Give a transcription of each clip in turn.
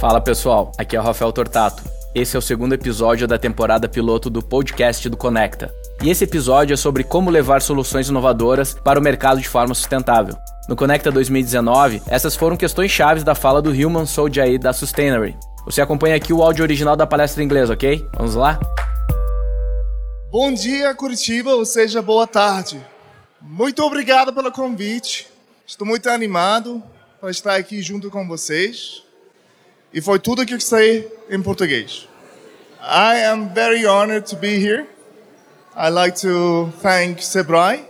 Fala pessoal, aqui é o Rafael Tortato. Esse é o segundo episódio da temporada piloto do podcast do Conecta. E esse episódio é sobre como levar soluções inovadoras para o mercado de forma sustentável. No Conecta 2019, essas foram questões chaves da fala do Human Soul da Sustainary. Você acompanha aqui o áudio original da palestra em inglês, ok? Vamos lá? Bom dia, Curitiba, ou seja, boa tarde. Muito obrigado pelo convite. Estou muito animado para estar aqui junto com vocês. E foi tudo que sei em português. I am very honored to be here. I'd like to thank Sebrae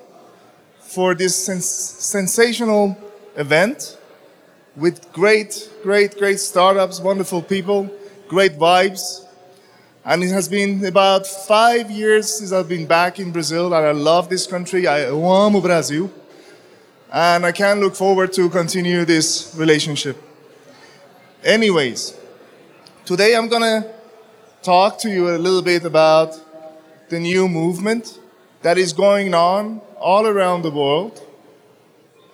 for this sens sensational event with great, great, great startups, wonderful people, great vibes. And it has been about five years since I've been back in Brazil, and I love this country. I amo Brasil. And I can look forward to continue this relationship. Anyways, today I'm to talk to you a little bit about the new movement that is going on all around the world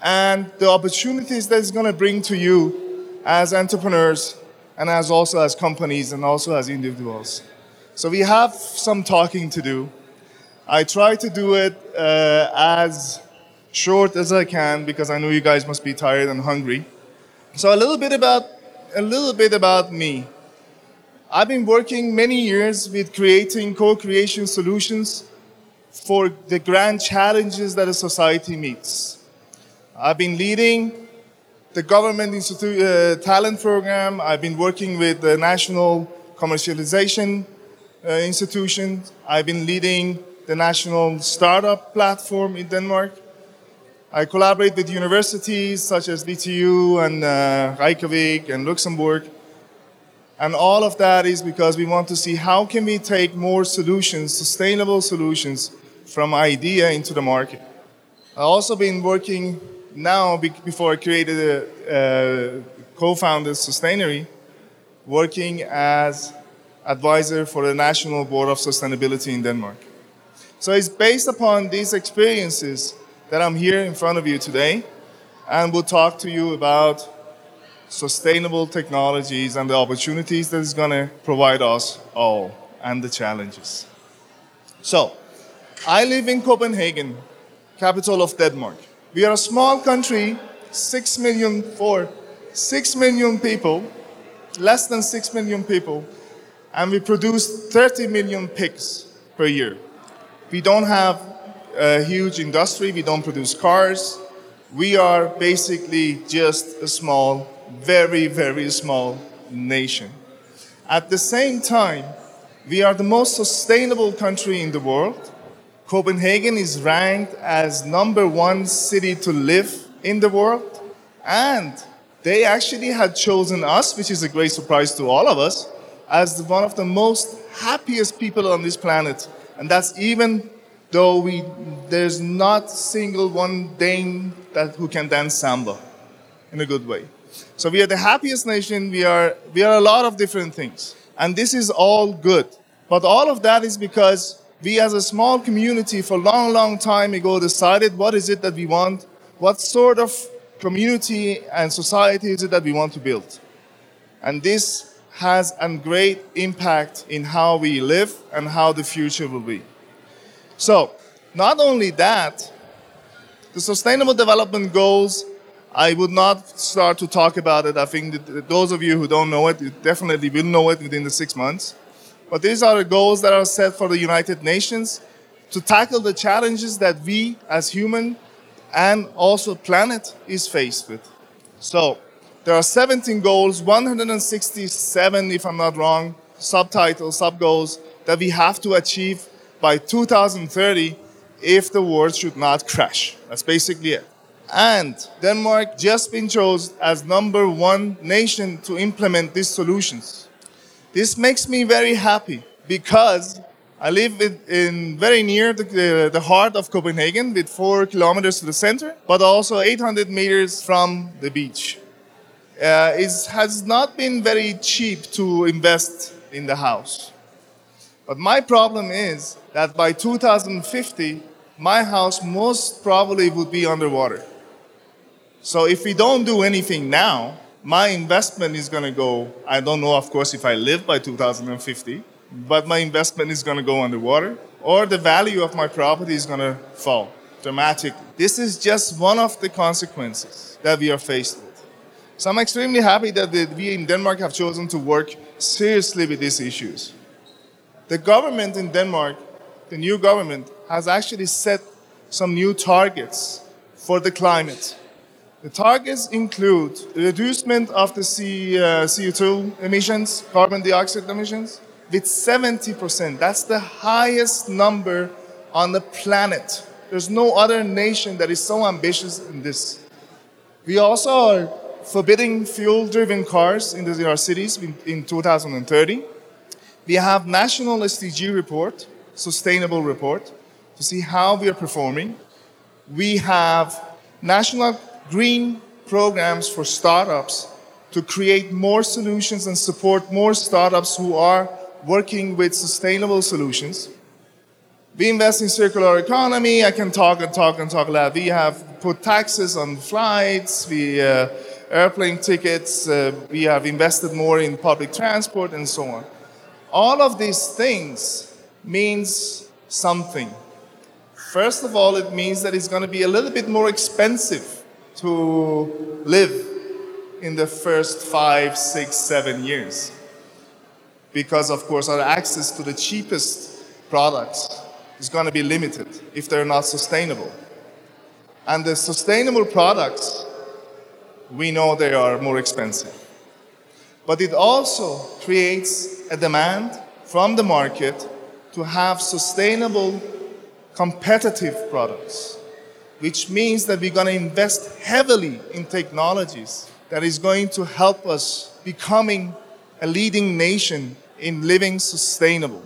and the opportunities that it's to bring to you as entrepreneurs and as also as companies and also as individuals. So we have some talking to do. I try to do it uh, as short as I can because I know you guys must be tired and hungry. So a little bit about a little bit about me. I've been working many years with creating co-creation solutions for the grand challenges that a society meets. I've been leading the government institute uh, talent program. I've been working with the national commercialization uh, institution. I've been leading the national startup platform in Denmark. I collaborate with universities such as DTU and uh, Reykjavik and Luxembourg. And all of that is because we want to see how can we take more solutions, sustainable solutions, from idea into the market. I've also been working now, before I created a, a co-founded Sustainary, working as advisor for the National Board of Sustainability in Denmark. So it's based upon these experiences that I'm here in front of you today and will talk to you about sustainable technologies and the opportunities that it's going to provide us all and the challenges. So, I live in Copenhagen, capital of Denmark. We are a small country, 6 million for 6 million people, less than 6 million people, and we produce 30 million pigs per year. We don't have a huge industry. We don't produce cars. We are basically just a small, very, very small nation. At the same time, we are the most sustainable country in the world. Copenhagen is ranked as number one city to live in the world. And they actually had chosen us, which is a great surprise to all of us, as one of the most happiest people on this planet. And that's even though we, there's not single one Dane that, who can dance samba in a good way. So we are the happiest nation. We are, we are a lot of different things. And this is all good. But all of that is because we as a small community for a long, long time ago decided what is it that we want, what sort of community and society is it that we want to build. And this has a great impact in how we live and how the future will be. So, not only that, the Sustainable Development Goals, I would not start to talk about it. I think those of you who don't know it, you definitely will know it within the six months. But these are the goals that are set for the United Nations to tackle the challenges that we as human and also planet is faced with. So, there are 17 goals, 167, if I'm not wrong, subtitles, sub goals that we have to achieve by 2030 if the world should not crash. That's basically it. And Denmark just been chosen as number one nation to implement these solutions. This makes me very happy because I live in, in very near the, the, the, heart of Copenhagen with four kilometers to the center, but also 800 meters from the beach. Uh, it has not been very cheap to invest in the house. But my problem is that by 2050, my house most probably would be underwater. So if we don't do anything now, my investment is going to go, I don't know, of course, if I live by 2050, but my investment is going to go underwater, or the value of my property is going to fall dramatically. This is just one of the consequences that we are faced with. So I'm extremely happy that we in Denmark have chosen to work seriously with these issues. The government in Denmark, the new government, has actually set some new targets for the climate. The targets include reducement of the C, uh, CO2 emissions, carbon dioxide emissions, with 70%. That's the highest number on the planet. There's no other nation that is so ambitious in this. We also are forbidding fuel driven cars in, our cities in 2030. We have national SDG report, sustainable report, to see how we are performing. We have national green programs for startups to create more solutions and support more startups who are working with sustainable solutions. We invest in circular economy. I can talk and talk and talk a lot. We have put taxes on flights, we uh, airplane tickets. Uh, we have invested more in public transport and so on. All of these things means something. First of all, it means that it's going to be a little bit more expensive to live in the first five, six, seven years. Because, of course, our access to the cheapest products is going to be limited if they're not sustainable. And the sustainable products, we know they are more expensive. But it also creates a demand from the market to have sustainable, competitive products which means that we're going to invest heavily in technologies that is going to help us becoming a leading nation in living sustainable.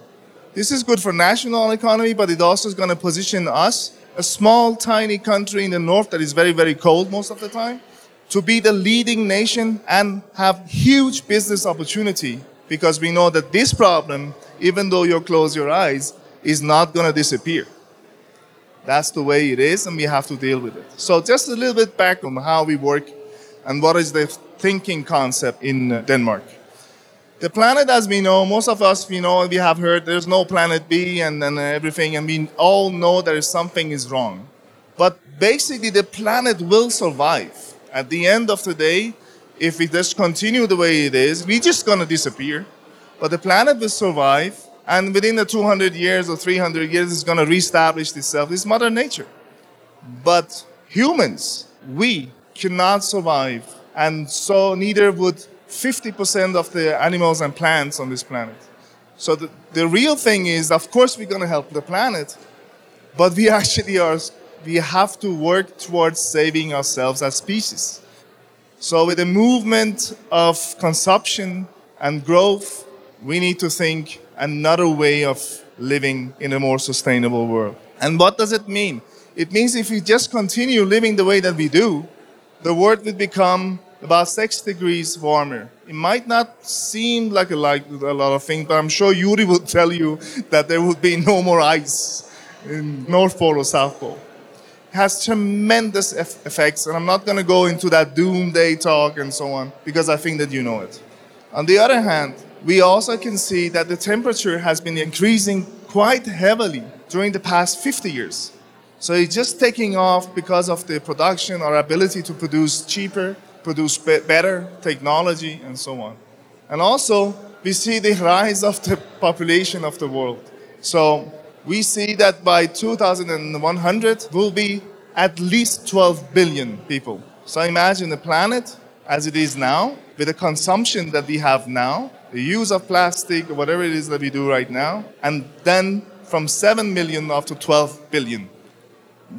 This is good for national economy, but it also is going to position us, a small, tiny country in the north that is very, very cold most of the time, to be the leading nation and have huge business opportunity because we know that this problem, even though you close your eyes, is not going to disappear. That's the way it is, and we have to deal with it. So, just a little bit back on how we work and what is the thinking concept in uh, Denmark. The planet, as we know, most of us, we know, we have heard there's no planet B and then everything, and we all know there is something is wrong. But basically, the planet will survive. At the end of the day, if we just continue the way it is, we're just gonna disappear. But the planet will survive, and within the 200 years or 300 years, it's going to reestablish itself. It's Mother Nature. But humans, we cannot survive, and so neither would 50% of the animals and plants on this planet. So the, the real thing is, of course, we're going to help the planet, but we actually are, we have to work towards saving ourselves as species. So with the movement of consumption and growth, we need to think another way of living in a more sustainable world. And what does it mean? It means if we just continue living the way that we do, the world would become about six degrees warmer. It might not seem like a, like a lot of things, but I'm sure Yuri will tell you that there would be no more ice in North Pole or South Pole. Has tremendous effects, and I'm not going to go into that doomsday talk and so on because I think that you know it. On the other hand, we also can see that the temperature has been increasing quite heavily during the past 50 years. So it's just taking off because of the production, our ability to produce cheaper, produce be- better technology, and so on. And also, we see the rise of the population of the world. So we see that by 2100, we'll be at least 12 billion people. So imagine the planet as it is now, with the consumption that we have now, the use of plastic whatever it is that we do right now, and then from 7 million up to 12 billion.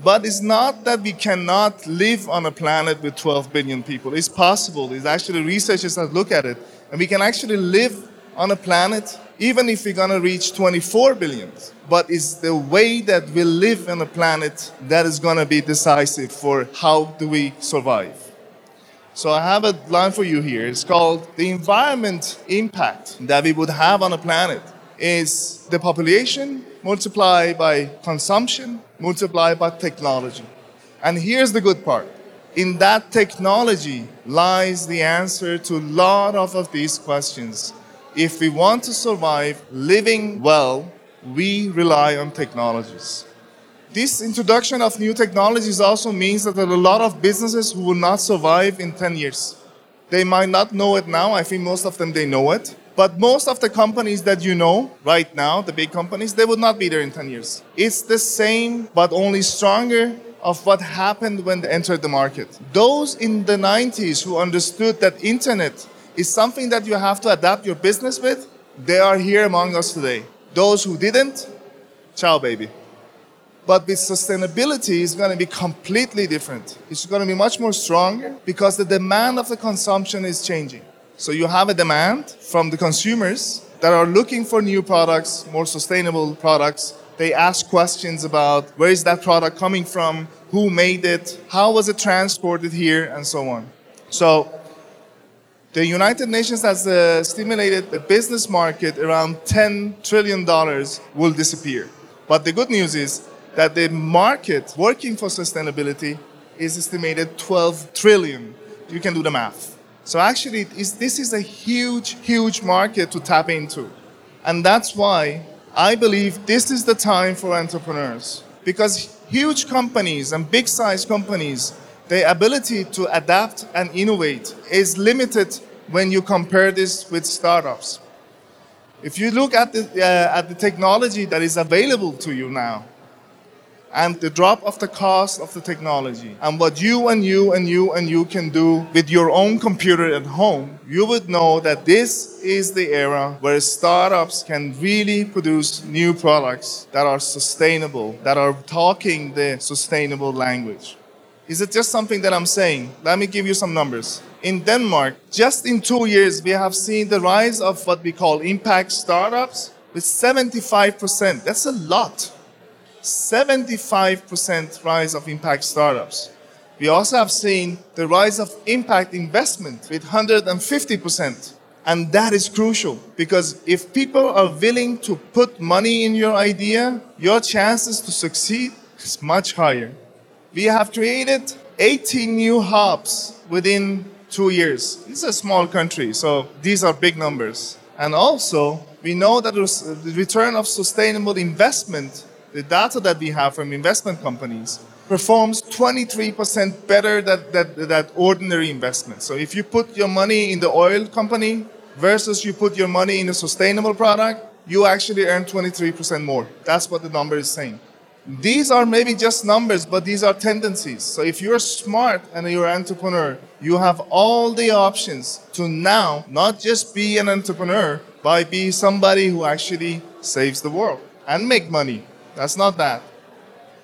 But it's not that we cannot live on a planet with 12 billion people. It's possible. There's actually researchers that look at it. And we can actually live on a planet even if we're going to reach 24 billion. But it's the way that we live on a planet that is going to be decisive for how do we survive. So I have a line for you here. It's called the environment impact that we would have on a planet is the population multiplied by consumption multiplied by technology. And here's the good part. In that technology lies the answer to a lot of, of these questions. If we want to survive living well, we rely on technologies. This introduction of new technologies also means that there are a lot of businesses who will not survive in 10 years. They might not know it now. I think most of them, they know it. But most of the companies that you know right now, the big companies, they would not be there in 10 years. It's the same, but only stronger of what happened when they entered the market. Those in the 90s who understood that internet is something that you have to adapt your business with, they are here among us today. Those who didn't, ciao baby. But with sustainability, it's going to be completely different. It's going to be much more stronger because the demand of the consumption is changing. So you have a demand from the consumers that are looking for new products, more sustainable products. They ask questions about where is that product coming from, who made it, how was it transported here, and so on. So the United Nations has uh, stimulated the business market around $10 trillion will disappear. But the good news is that the market working for sustainability is estimated 12 trillion. You can do the math. So actually, this is a huge, huge market to tap into. And that's why I believe this is the time for entrepreneurs. Because huge companies and big size companies, their ability to adapt and innovate is limited when you compare this with startups. If you look at the, uh, at the technology that is available to you now, and the drop of the cost of the technology and what you and you and you and you can do with your own computer at home, you would know that this is the era where startups can really produce new products that are sustainable, that are talking the sustainable language. Is it just something that I'm saying? Let me give you some numbers. In Denmark, just in two years, we have seen the rise of what we call impact startups with 75%. That's a lot. 75% rise of impact startups. We also have seen the rise of impact investment with 150%. And that is crucial because if people are willing to put money in your idea, your chances to succeed is much higher. We have created 18 new hubs within two years. It's a small country, so these are big numbers. And also, we know that the return of sustainable investment the data that we have from investment companies performs 23% better than that, ordinary investment. So if you put your money in the oil company versus you put your money in a sustainable product, you actually earn 23% more. That's what the number is saying. These are maybe just numbers, but these are tendencies. So if you're smart and you're an entrepreneur, you have all the options to now not just be an entrepreneur, but be somebody who actually saves the world and make money that's not that.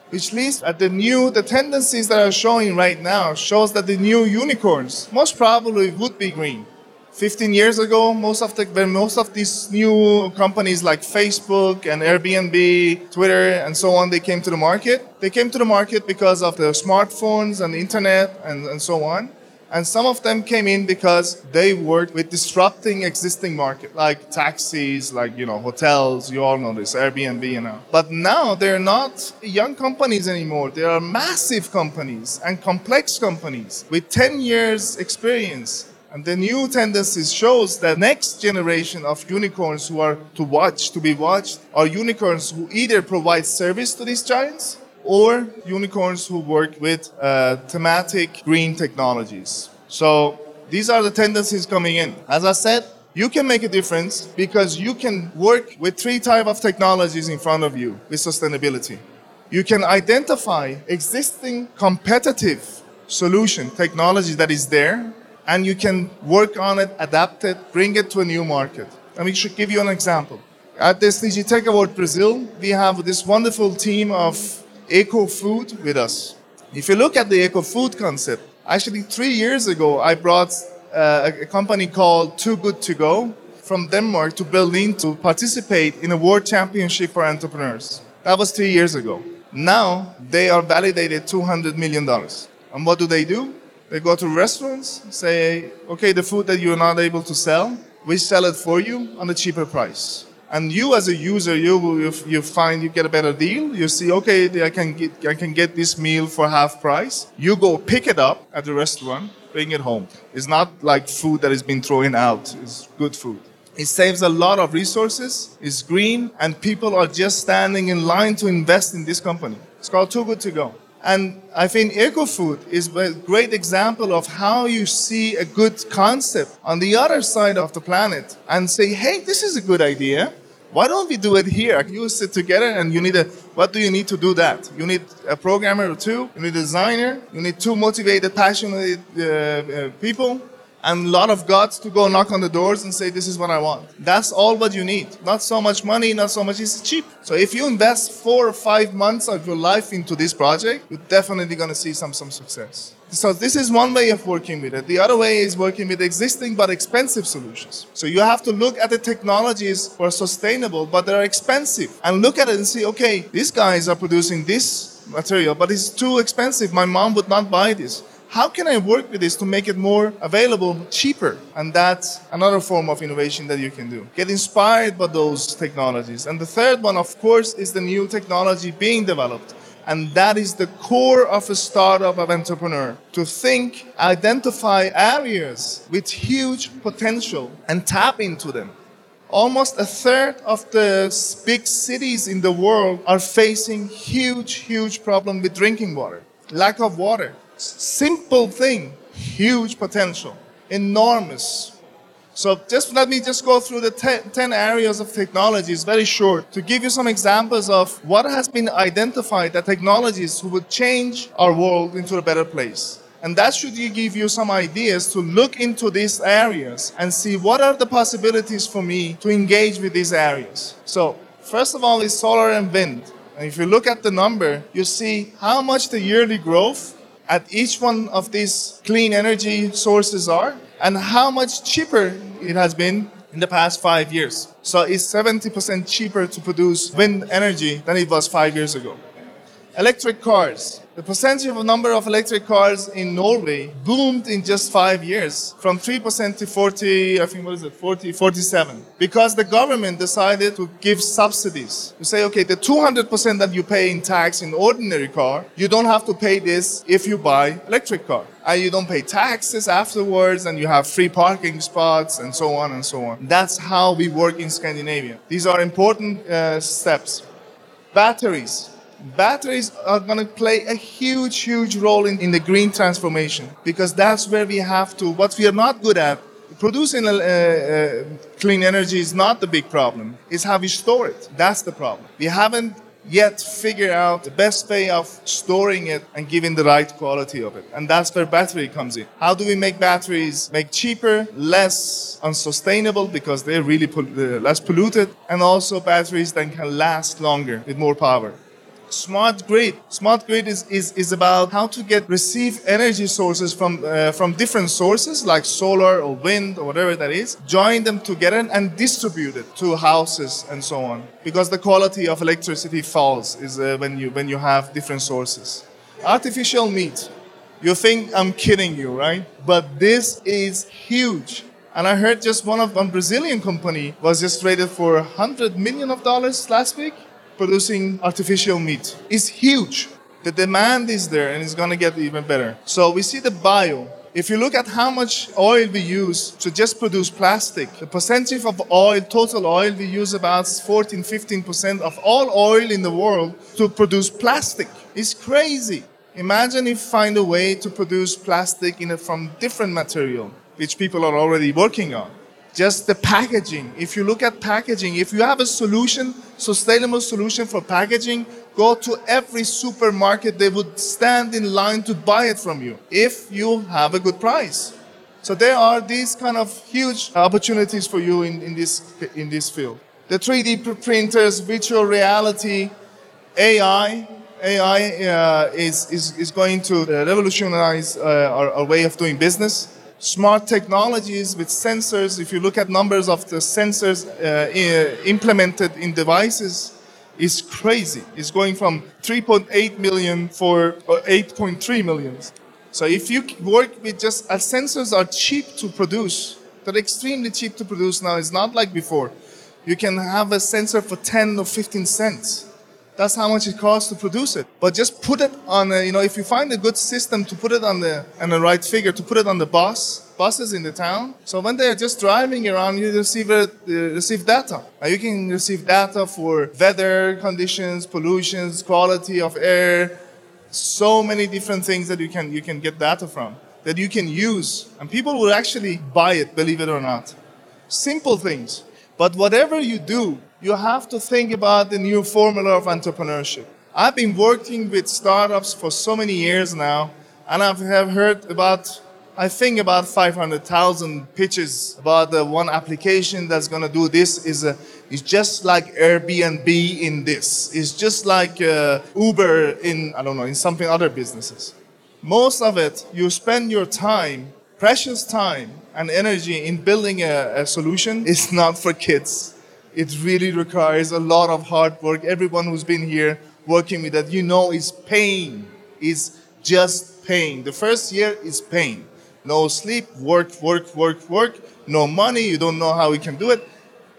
Which leads at the new, the tendencies that are showing right now shows that the new unicorns most probably would be green. 15 years ago, most of the when most of these new companies like Facebook and Airbnb, Twitter, and so on, they came to the market. They came to the market because of the smartphones and the internet and, and so on. And some of them came in because they worked with disrupting existing market, like taxis, like you know hotels. You all know this, Airbnb, you know. But now they're not young companies anymore. They are massive companies and complex companies with 10 years experience. And the new tendencies shows that next generation of unicorns who are to watch, to be watched, are unicorns who either provide service to these giants or unicorns who work with uh, thematic green technologies. So these are the tendencies coming in. As I said, you can make a difference because you can work with three type of technologies in front of you with sustainability. You can identify existing competitive solution technology that is there and you can work on it, adapt it, bring it to a new market. Let me give you an example. At the SDG Tech Award Brazil, we have this wonderful team of eco food with us. If you look at the eco food concept, actually three years ago, I brought uh, a company called Too Good To Go from Denmark to Berlin to participate in a world championship for entrepreneurs. That was three years ago. Now they are validated $200 million. And what do they do? They go to restaurants, say, okay, the food that you're not able to sell, we sell it for you on a cheaper price. and you as a user, you, you you find you get a better deal. You see, okay, I can get I can get this meal for half price. You go pick it up at the restaurant, bring it home. It's not like food that has been thrown out. It's good food. It saves a lot of resources. It's green, and people are just standing in line to invest in this company. It's called Too Good to Go. And I think EcoFood is a great example of how you see a good concept on the other side of the planet and say, hey, this is a good idea. Why don't we do it here? You sit together and you need a, what do you need to do that? You need a programmer or two, you need a designer, you need two motivated, passionate uh, uh, people, and a lot of guts to go knock on the doors and say, This is what I want. That's all what you need. Not so much money, not so much, it's cheap. So if you invest four or five months of your life into this project, you're definitely going to see some, some success. So this is one way of working with it. The other way is working with existing but expensive solutions. So you have to look at the technologies are sustainable, but they're expensive, and look at it and see, okay, these guys are producing this material, but it's too expensive. My mom would not buy this how can I work with this to make it more available, cheaper? And that's another form of innovation that you can do. Get inspired by those technologies. And the third one, of course, is the new technology being developed. And that is the core of a startup of entrepreneur to think, identify areas with huge potential and tap into them. Almost a third of the big cities in the world are facing huge, huge problem with drinking water, lack of water. Simple thing, huge potential, enormous. So just let me just go through the 10 areas of technologies very short to give you some examples of what has been identified that technologies who would change our world into a better place. And that should give you some ideas to look into these areas and see what are the possibilities for me to engage with these areas. So first of all is solar and wind. And if you look at the number, you see how much the yearly growth at each one of these clean energy sources are and how much cheaper it has been in the past five years. So it's 70% cheaper to produce wind energy than it was five years ago. Electric cars. The percentage of number of electric cars in Norway boomed in just five years from 3% to 40, I think, what is it, 40, 47. Because the government decided to give subsidies. To say, okay, the 200% that you pay in tax in ordinary car, you don't have to pay this if you buy electric car. And you don't pay taxes afterwards and you have free parking spots and so on and so on. That's how we work in Scandinavia. These are important uh, steps. Batteries batteries are going to play a huge, huge role in, in the green transformation because that's where we have to, what we are not good at, producing uh, uh, clean energy is not the big problem. It's how we store it. That's the problem. We haven't yet figured out the best way of storing it and giving the right quality of it. And that's where battery comes in. How do we make batteries make cheaper, less unsustainable because they're really pol- uh, less polluted, and also batteries that can last longer with more power? Smart grid. Smart grid is, is, is about how to get receive energy sources from uh, from different sources like solar or wind or whatever that is, join them together and distribute it to houses and so on. Because the quality of electricity falls is uh, when you when you have different sources. Artificial meat. You think I'm kidding you, right? But this is huge. And I heard just one of one Brazilian company was just rated for 100 million of dollars last week producing artificial meat. It's huge. The demand is there and it's going to get even better. So we see the bio. If you look at how much oil we use to just produce plastic, the percentage of oil, total oil, we use about 14, 15% of all oil in the world to produce plastic. It's crazy. Imagine if find a way to produce plastic a, from different material, which people are already working on just the packaging. If you look at packaging, if you have a solution, sustainable solution for packaging, go to every supermarket. They would stand in line to buy it from you if you have a good price. So there are these kind of huge opportunities for you in, in, this, in this field. The 3D printers, virtual reality, AI, AI uh, is, is, is going to revolutionize uh, our, our way of doing business smart technologies with sensors. If you look at numbers of the sensors uh, implemented in devices, is crazy. It's going from 3.8 million for 8.3 million. So if you work with just as uh, sensors are cheap to produce, they're extremely cheap to produce now. It's not like before. You can have a sensor for 10 or 15 cents. That's how much it costs to produce it. But just put it on, a, you know, if you find a good system to put it on the, and the right figure, to put it on the bus, buses in the town. So when they're just driving around, you receive, uh, receive data. Now you can receive data for weather conditions, pollutions, quality of air, so many different things that you can, you can get data from, that you can use. And people will actually buy it, believe it or not. Simple things. But whatever you do, you have to think about the new formula of entrepreneurship. I've been working with startups for so many years now, and I have heard about, I think about 500,000 pitches about the one application that's going to do this is a, is just like Airbnb in this. It's just like uh, Uber in, I don't know, in something other businesses. Most of it, you spend your time, precious time and energy in building a, a solution It's not for kids it really requires a lot of hard work. Everyone who's been here working with that, you know, is pain. Is just pain. The first year is pain. No sleep, work, work, work, work. No money. You don't know how you can do it.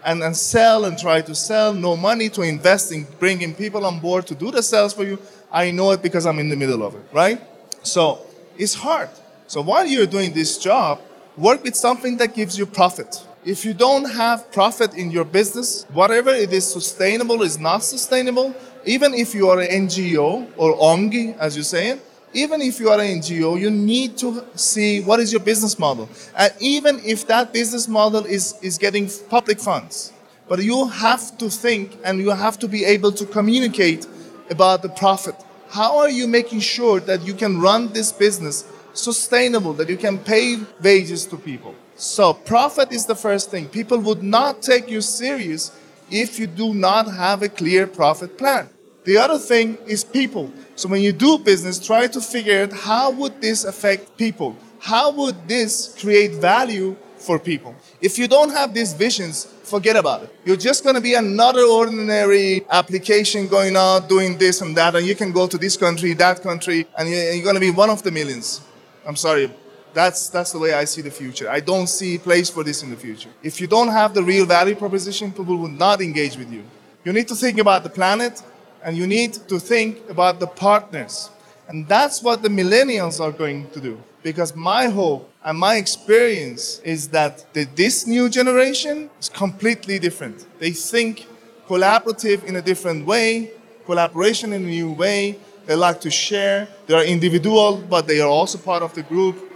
And, and sell and try to sell. No money to invest in bringing people on board to do the sales for you. I know it because I'm in the middle of it, right? So it's hard. So while you're doing this job, work with something that gives you profit if you don't have profit in your business, whatever it is sustainable is not sustainable, even if you are an NGO or ONG, as you say it, even if you are an NGO, you need to see what is your business model. And even if that business model is, is getting public funds, but you have to think and you have to be able to communicate about the profit. How are you making sure that you can run this business sustainable, that you can pay wages to people? So, profit is the first thing. People would not take you serious if you do not have a clear profit plan. The other thing is people. So when you do business, try to figure out how would this affect people? How would this create value for people? If you don't have these visions, forget about it. You're just going to be another ordinary application going out doing this and that, and you can go to this country, that country, and you're going to be one of the millions. I'm sorry, that's, that's the way I see the future. I don't see place for this in the future. If you don't have the real value proposition, people will not engage with you. You need to think about the planet and you need to think about the partners. And that's what the millennials are going to do. Because my hope and my experience is that this new generation is completely different. They think collaborative in a different way, collaboration in a new way. They like to share. They are individual, but they are also part of the group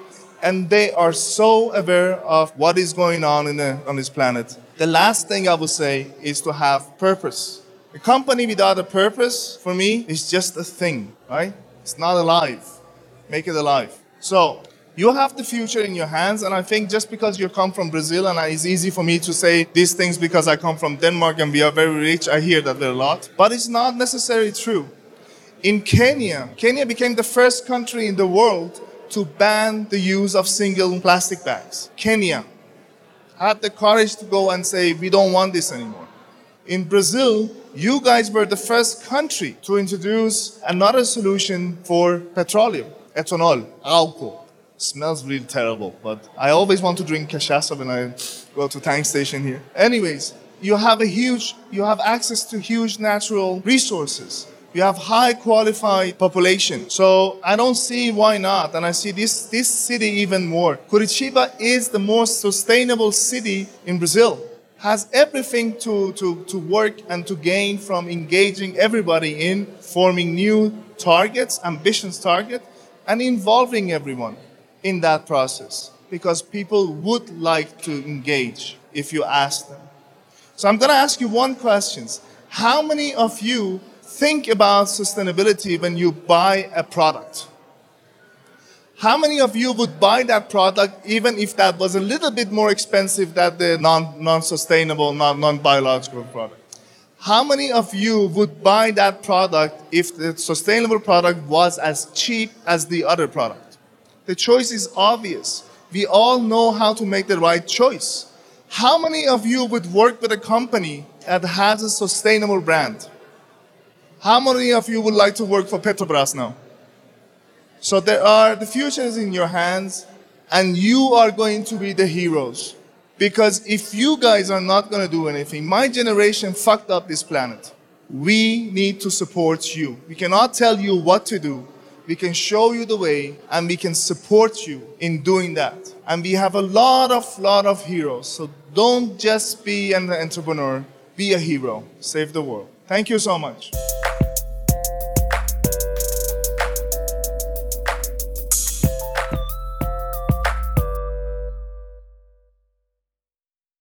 and they are so aware of what is going on in the, on this planet. The last thing I would say is to have purpose. A company without a purpose, for me, is just a thing, right? It's not alive. Make it alive. So, you have the future in your hands, and I think just because you come from Brazil, and it's easy for me to say these things because I come from Denmark and we are very rich, I hear that a lot, but it's not necessarily true. In Kenya, Kenya became the first country in the world to ban the use of single plastic bags. Kenya had the courage to go and say, we don't want this anymore. In Brazil, you guys were the first country to introduce another solution for petroleum, ethanol, alcohol. Smells really terrible, but I always want to drink cachaça when I go to tank station here. Anyways, you have a huge, you have access to huge natural resources you have high qualified population. So I don't see why not. And I see this, this city even more. Curitiba is the most sustainable city in Brazil. Has everything to, to, to work and to gain from engaging everybody in forming new targets, ambitious targets, and involving everyone in that process. Because people would like to engage if you ask them. So I'm going to ask you one question. How many of you think about sustainability when you buy a product. How many of you would buy that product even if that was a little bit more expensive than the non, non-sustainable, non, non-biological product? How many of you would buy that product if the sustainable product was as cheap as the other product? The choice is obvious. We all know how to make the right choice. How many of you would work with a company that has a sustainable brand? How many of you would like to work for Petrobras now? So there are, the future is in your hands and you are going to be the heroes. Because if you guys are not going to do anything, my generation fucked up this planet. We need to support you. We cannot tell you what to do. We can show you the way and we can support you in doing that. And we have a lot of, lot of heroes. So don't just be an entrepreneur, be a hero. Save the world. Thank you so much.